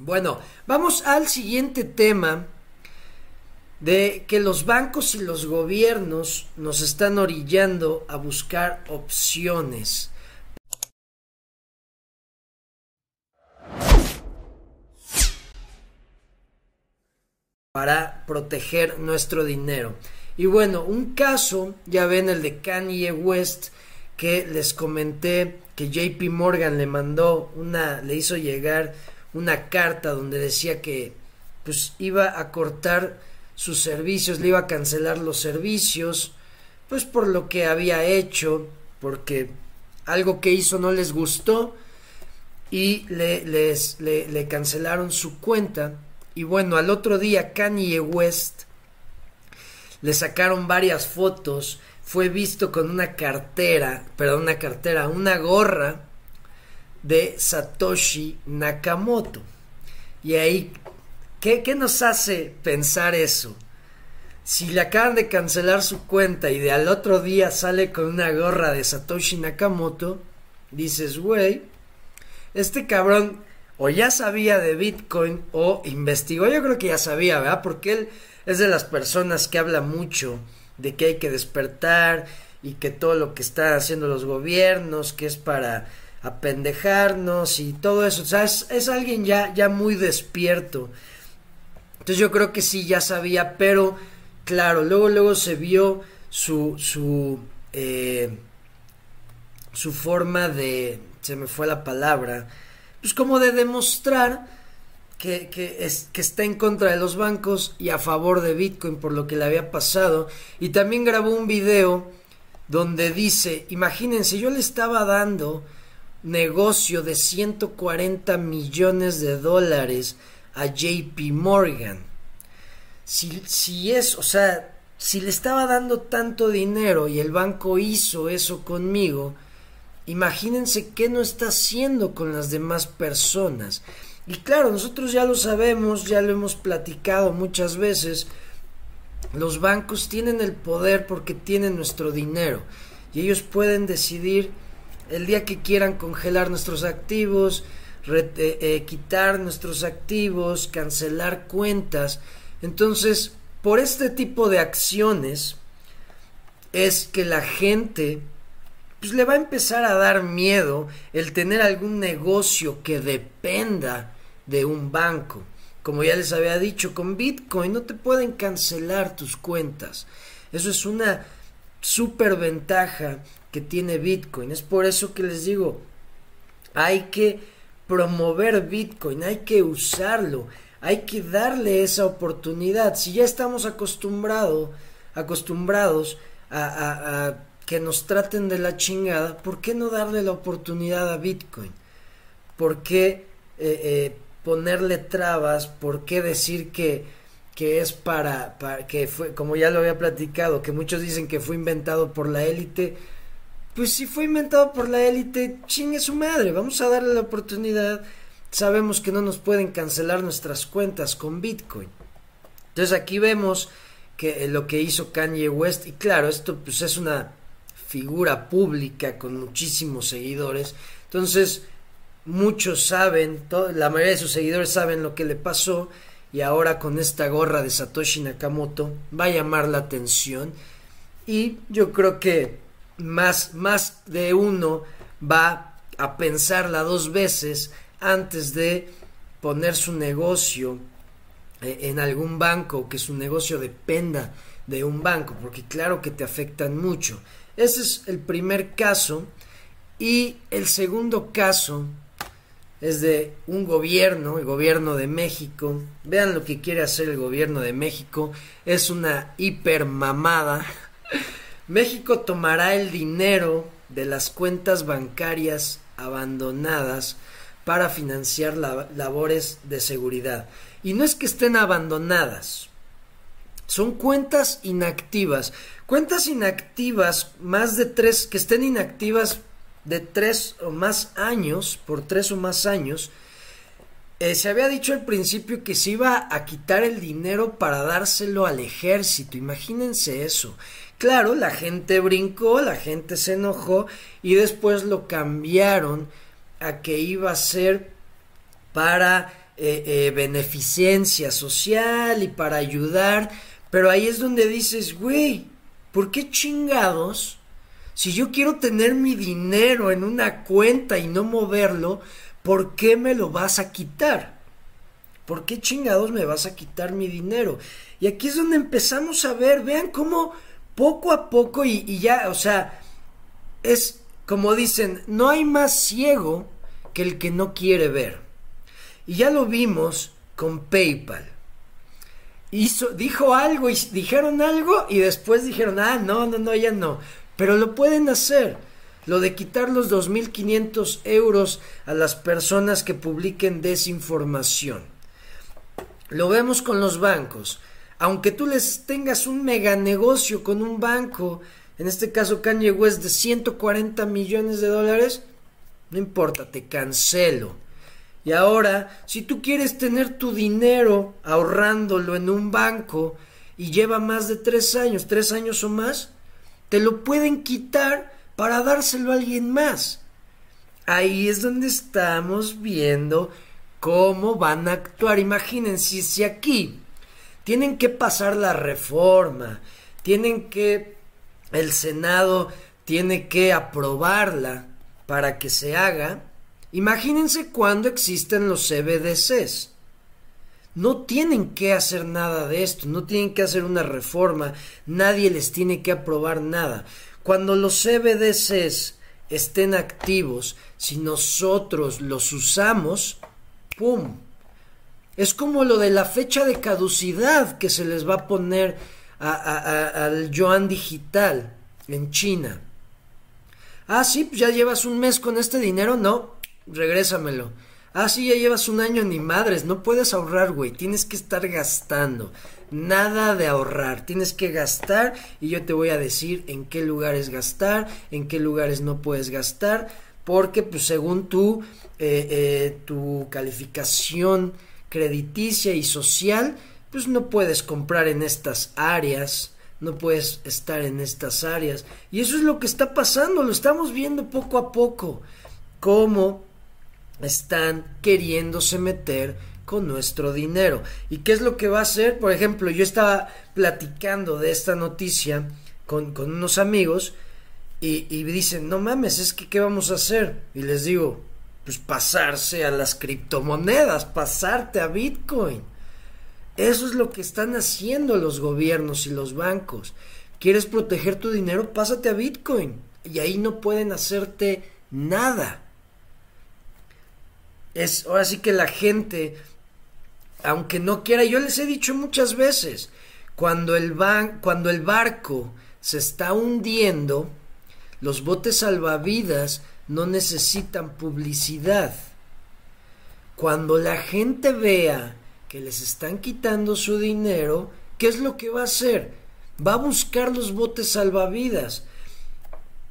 Bueno, vamos al siguiente tema de que los bancos y los gobiernos nos están orillando a buscar opciones. para proteger nuestro dinero. Y bueno, un caso, ya ven el de Kanye West, que les comenté que JP Morgan le mandó una, le hizo llegar una carta donde decía que pues iba a cortar sus servicios, le iba a cancelar los servicios, pues por lo que había hecho, porque algo que hizo no les gustó y le, les, le, le cancelaron su cuenta. Y bueno, al otro día Kanye West le sacaron varias fotos, fue visto con una cartera, perdón, una cartera, una gorra de Satoshi Nakamoto. Y ahí, ¿qué, ¿qué, nos hace pensar eso? Si le acaban de cancelar su cuenta y de al otro día sale con una gorra de Satoshi Nakamoto, dices, güey, este cabrón o ya sabía de Bitcoin o investigó, yo creo que ya sabía, ¿verdad? Porque él es de las personas que habla mucho de que hay que despertar y que todo lo que están haciendo los gobiernos, que es para apendejarnos y todo eso. O sea, es, alguien ya, ya muy despierto. Entonces yo creo que sí, ya sabía, pero claro, luego, luego se vio su, su, eh, su forma de, se me fue la palabra, pues como de demostrar que, que, es, que está en contra de los bancos y a favor de Bitcoin por lo que le había pasado. Y también grabó un video donde dice, imagínense, yo le estaba dando negocio de 140 millones de dólares a JP Morgan. Si, si es, o sea, si le estaba dando tanto dinero y el banco hizo eso conmigo, imagínense qué no está haciendo con las demás personas. Y claro, nosotros ya lo sabemos, ya lo hemos platicado muchas veces, los bancos tienen el poder porque tienen nuestro dinero y ellos pueden decidir el día que quieran congelar nuestros activos, eh, eh, quitar nuestros activos, cancelar cuentas. Entonces, por este tipo de acciones es que la gente pues le va a empezar a dar miedo el tener algún negocio que dependa de un banco. Como ya les había dicho, con Bitcoin no te pueden cancelar tus cuentas. Eso es una super ventaja que tiene Bitcoin. Es por eso que les digo, hay que promover Bitcoin, hay que usarlo, hay que darle esa oportunidad. Si ya estamos acostumbrado, acostumbrados a, que nos traten de la chingada, ¿por qué no darle la oportunidad a Bitcoin? ¿Por qué eh, eh, ponerle trabas? ¿Por qué decir que, que es para, para, que fue, como ya lo había platicado, que muchos dicen que fue inventado por la élite? Pues si fue inventado por la élite, chingue su madre, vamos a darle la oportunidad. Sabemos que no nos pueden cancelar nuestras cuentas con Bitcoin. Entonces aquí vemos que eh, lo que hizo Kanye West, y claro, esto pues es una figura pública con muchísimos seguidores. Entonces, muchos saben, la mayoría de sus seguidores saben lo que le pasó y ahora con esta gorra de Satoshi Nakamoto va a llamar la atención y yo creo que más, más de uno va a pensarla dos veces antes de poner su negocio eh, en algún banco, que su negocio dependa de un banco, porque claro que te afectan mucho. Ese es el primer caso. Y el segundo caso es de un gobierno, el gobierno de México. Vean lo que quiere hacer el gobierno de México. Es una hipermamada. México tomará el dinero de las cuentas bancarias abandonadas para financiar labores de seguridad. Y no es que estén abandonadas, son cuentas inactivas. Cuentas inactivas, más de tres, que estén inactivas de tres o más años, por tres o más años, eh, se había dicho al principio que se iba a quitar el dinero para dárselo al ejército. Imagínense eso. Claro, la gente brincó, la gente se enojó y después lo cambiaron a que iba a ser para eh, eh, beneficencia social y para ayudar, pero ahí es donde dices, güey, ¿por qué chingados? Si yo quiero tener mi dinero en una cuenta y no moverlo, ¿por qué me lo vas a quitar? ¿Por qué chingados me vas a quitar mi dinero? Y aquí es donde empezamos a ver, vean cómo poco a poco y, ya, o sea, es como dicen, no hay más ciego que el que no quiere ver. Y ya lo vimos con PayPal. Hizo, dijo algo y dijeron algo y después dijeron, ah, no, no, no, ya no. Pero lo pueden hacer. Lo de quitar los 2.500 euros a las personas que publiquen desinformación. Lo vemos con los bancos. Aunque tú les tengas un mega negocio con un banco, en este caso Kanye West de 140 millones de dólares, no importa, te cancelo. Y ahora, si tú quieres tener tu dinero ahorrándolo en un banco y lleva más de tres años, tres años o más, te lo pueden quitar para dárselo a alguien más. Ahí es donde estamos viendo cómo van a actuar. Imagínense si aquí tienen que pasar la reforma, tienen que el Senado tiene que aprobarla para que se haga, imagínense cuando existen los CBDCs. No tienen que hacer nada de esto, no tienen que hacer una reforma, nadie les tiene que aprobar nada. Cuando los CBDCs estén activos, si nosotros los usamos, ¡pum! Es como lo de la fecha de caducidad que se les va a poner al yuan digital en China. Ah, sí, pues ya llevas un mes con este dinero, no, regrésamelo. Ah, sí, ya llevas un año ni madres, no puedes ahorrar, güey, tienes que estar gastando. Nada de ahorrar, tienes que gastar y yo te voy a decir en qué lugares gastar, en qué lugares no puedes gastar, porque pues según tú, eh, eh, tu calificación crediticia y social, pues no puedes comprar en estas áreas, no puedes estar en estas áreas. Y eso es lo que está pasando, lo estamos viendo poco a poco, cómo están queriéndose meter con nuestro dinero. ¿Y qué es lo que va a hacer? Por ejemplo, yo estaba platicando de esta noticia con, unos amigos y, y, dicen, no mames, es que ¿qué vamos a hacer? Y les digo, pues pasarse a las criptomonedas, pasarte a Bitcoin. Eso es lo que están haciendo los gobiernos y los bancos. ¿Quieres proteger tu dinero? Pásate a Bitcoin. Y ahí no pueden hacerte nada. Es ahora sí que la gente, aunque no quiera, yo les he dicho muchas veces, cuando el, ban, cuando el barco se está hundiendo, los botes salvavidas no necesitan publicidad. Cuando la gente vea que les están quitando su dinero, ¿qué es lo que va a hacer? Va a buscar los botes salvavidas.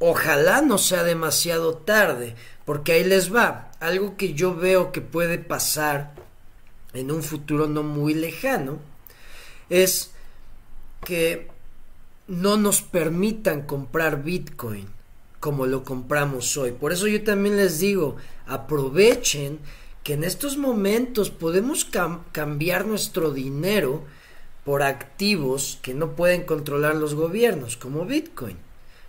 Ojalá no sea demasiado tarde, porque ahí les va. Algo que yo veo que puede pasar en un futuro no muy lejano es que no nos permitan comprar Bitcoin como lo compramos hoy. Por eso yo también les digo, aprovechen que en estos momentos podemos cambiar nuestro dinero por activos que no pueden controlar los gobiernos, como Bitcoin.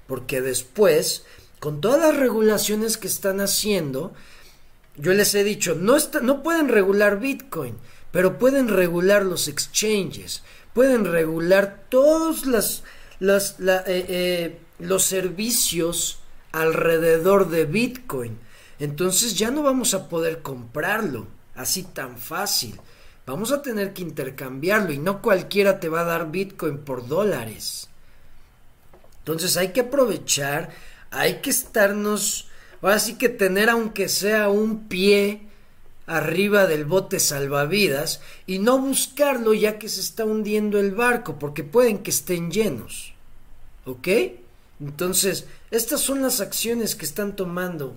Porque después, con todas las regulaciones que están haciendo, yo les he dicho, no, no pueden regular Bitcoin, pero pueden regular los exchanges, pueden regular todos eh, eh, los servicios alrededor de Bitcoin entonces ya no vamos a poder comprarlo así tan fácil. Vamos a tener que intercambiarlo y no cualquiera te va a dar Bitcoin por dólares. Entonces hay que aprovechar, hay que estarnos, ahora sí que tener aunque sea un pie arriba del bote salvavidas y no buscarlo ya que se está hundiendo el barco porque pueden que estén llenos. ¿Ok? Entonces, estas son las acciones que están tomando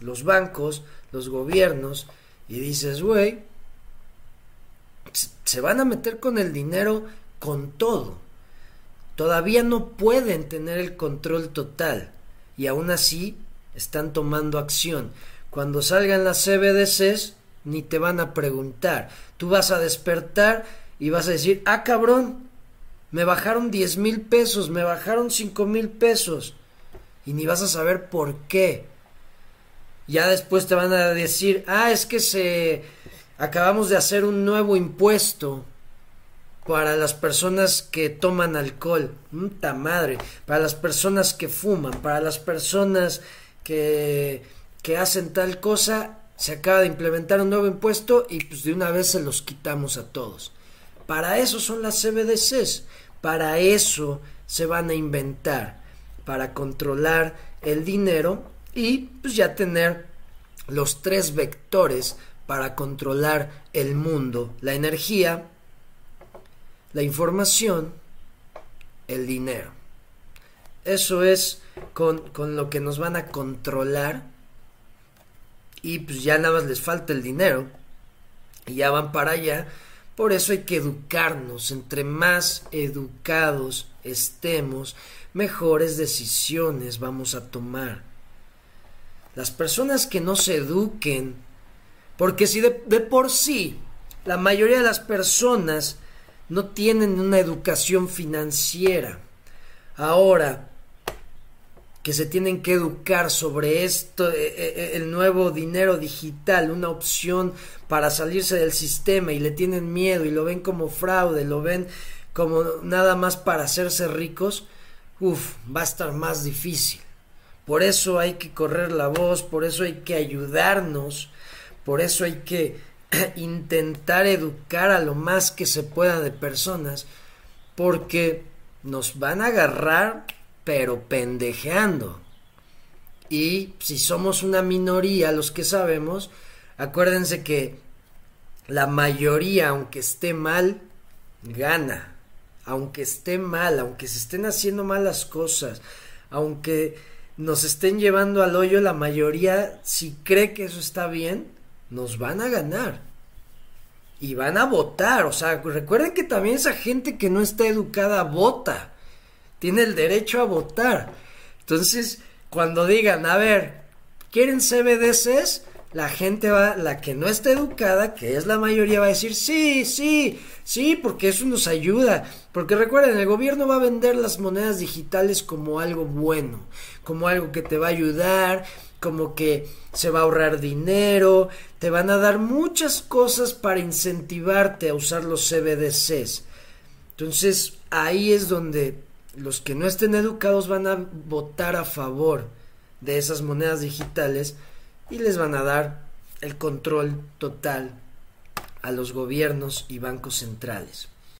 los bancos, los gobiernos, y dices, güey, se van a meter con el dinero con todo. Todavía no pueden tener el control total y aún así están tomando acción. Cuando salgan las CBDCs, ni te van a preguntar. Tú vas a despertar y vas a decir, ah cabrón, me bajaron 10 mil pesos, me bajaron 5 mil pesos. Y ni vas a saber por qué. Ya después te van a decir, ah, es que se acabamos de hacer un nuevo impuesto para las personas que toman alcohol, puta madre, para las personas que fuman, para las personas que, que hacen tal cosa, se acaba de implementar un nuevo impuesto y pues de una vez se los quitamos a todos. Para eso son las CBDCs, para eso se van a inventar, para controlar el dinero y pues ya tener los tres vectores para controlar el mundo, la energía, la información, el dinero. Eso es con, lo que nos van a controlar y pues ya nada más les falta el dinero y ya van para allá. Por eso hay que educarnos. Entre más educados estemos, mejores decisiones vamos a tomar. Las personas que no se eduquen, porque si de, de por sí la mayoría de las personas no tienen una educación financiera. Ahora que se tienen que educar sobre esto, eh, eh, eh, el nuevo dinero digital, una opción para salirse del sistema y le tienen miedo y lo ven como fraude, lo ven como nada más para hacerse ricos, uff, va a estar más difícil. Por eso hay que correr la voz, por eso hay que ayudarnos, por eso hay que intentar educar a lo más que se pueda de personas, porque nos van a agarrar, pero pendejeando. Y si somos una minoría, los que sabemos, acuérdense que la mayoría, aunque esté mal, gana. Aunque esté mal, aunque se estén haciendo malas cosas, aunque nos estén llevando al hoyo, la mayoría, si cree que eso está bien, nos van a ganar. Y van a votar. O sea, recuerden que también esa gente que no está educada vota. Tiene el derecho a votar. Entonces, cuando digan, a ver, ¿quieren CBDCs? La gente va, la que no está educada, que es la mayoría, va a decir, sí, sí, sí, porque eso nos ayuda. Porque recuerden, el gobierno va a vender las monedas digitales como algo bueno, como algo que te va a ayudar, como que se va a ahorrar dinero, te van a dar muchas cosas para incentivarte a usar los CBDCs. Entonces ahí es donde los que no estén educados van a votar a favor de esas monedas digitales y les van a dar el control total a los gobiernos y bancos centrales.